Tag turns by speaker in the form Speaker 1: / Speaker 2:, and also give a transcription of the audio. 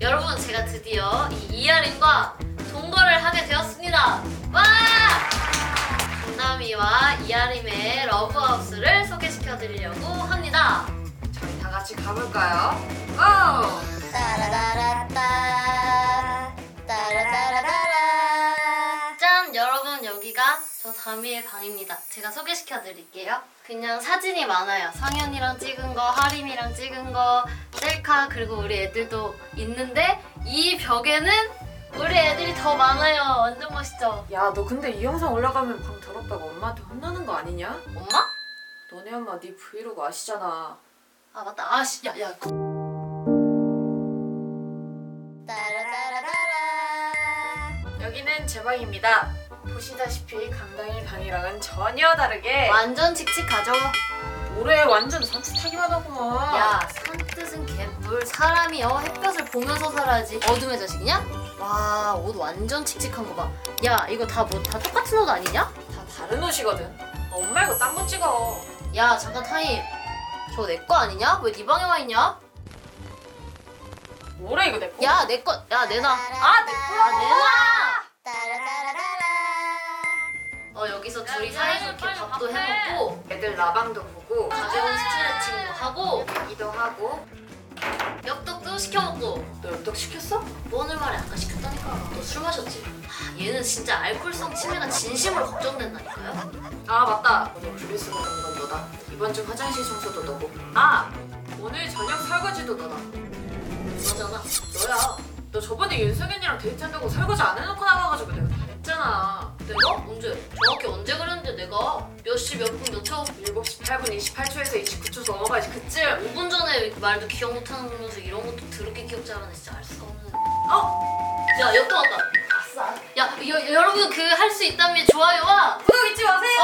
Speaker 1: 여러분 제가 드디어 이 이하림과 동거를 하게 되었습니다. 와! 강남이와 이하림의 러브하우스를 소개시켜드리려고 합니다.
Speaker 2: 저희 다 같이 가볼까요? 고!
Speaker 1: 따라라라 저 다미의 방입니다. 제가 소개시켜 드릴게요. 그냥 사진이 많아요. 상현이랑 찍은 거, 하림이랑 찍은 거, 셀카 그리고 우리 애들도 있는데 이 벽에는 우리 애들이 더 많아요. 완전 멋있죠?
Speaker 2: 야, 너 근데 이 영상 올라가면 방 더럽다고 엄마한테 혼나는 거 아니냐?
Speaker 1: 엄마?
Speaker 2: 너네 엄마 네 브이로그 아시잖아.
Speaker 1: 아 맞다. 아씨 야 야. 따라따라라라
Speaker 2: 여기는 제 방입니다. 보시다시피 강당일 방이랑은 전혀 다르게
Speaker 1: 완전 칙칙하죠?
Speaker 2: 올해 완전 산뜻하기만 하구만.
Speaker 1: 야, 산뜻은 개뿔. 사람이 어 햇볕을 보면서 살아야지. 어둠의 자식이냐? 와, 옷 완전 칙칙한 거 봐. 야, 이거 다 뭐 다 똑같은 옷 아니냐?
Speaker 2: 다 다른 옷이거든. 엄마 이거 딴 거 찍어.
Speaker 1: 야, 잠깐 타임. 저거 내 거 아니냐? 왜 네 방에 와 있냐?
Speaker 2: 뭐래 이거 내 거?
Speaker 1: 야, 내 거. 야, 내놔.
Speaker 2: 아, 내 거야.
Speaker 1: 아, 내놔. 어, 여기서 둘이 사이좋게 밥도 해먹고
Speaker 2: 애들 라방도 보고
Speaker 1: 가벼운 스트레칭도 하고
Speaker 2: 얘기도 하고.
Speaker 1: 엽떡도 시켜 먹고
Speaker 2: 너 엽떡 시켰어?
Speaker 1: 뭐 오늘 말에 아까 시켰다니까. 너 술 마셨지? 하, 얘는 진짜 알코올성 치매가 진심으로 걱정된다니까요.
Speaker 2: 아 맞다. 오늘 분리수거 건 너다. 이번 주 화장실 청소도 너고. 아 오늘 저녁 설거지도 너다.
Speaker 1: 너잖아.
Speaker 2: 너야. 너 저번에 윤석현이랑 데이트한다고 설거지 안 해놓고 나가가지고 내가 다 했잖아.
Speaker 1: 시 몇 분 몇 초?
Speaker 2: 7시 8분 28초에서 29초 넘어가야지 그쯤.
Speaker 1: 5분 전에 말도 기억 못하면서 이런 것도 더럽게 기억 잘하네 진짜 알 수가 없는
Speaker 2: 어?
Speaker 1: 야 엽떡 왔다
Speaker 2: 아싸.
Speaker 1: 야 여, 여러분 그 할 수 있다면 좋아요와
Speaker 2: 구독 잊지 마세요.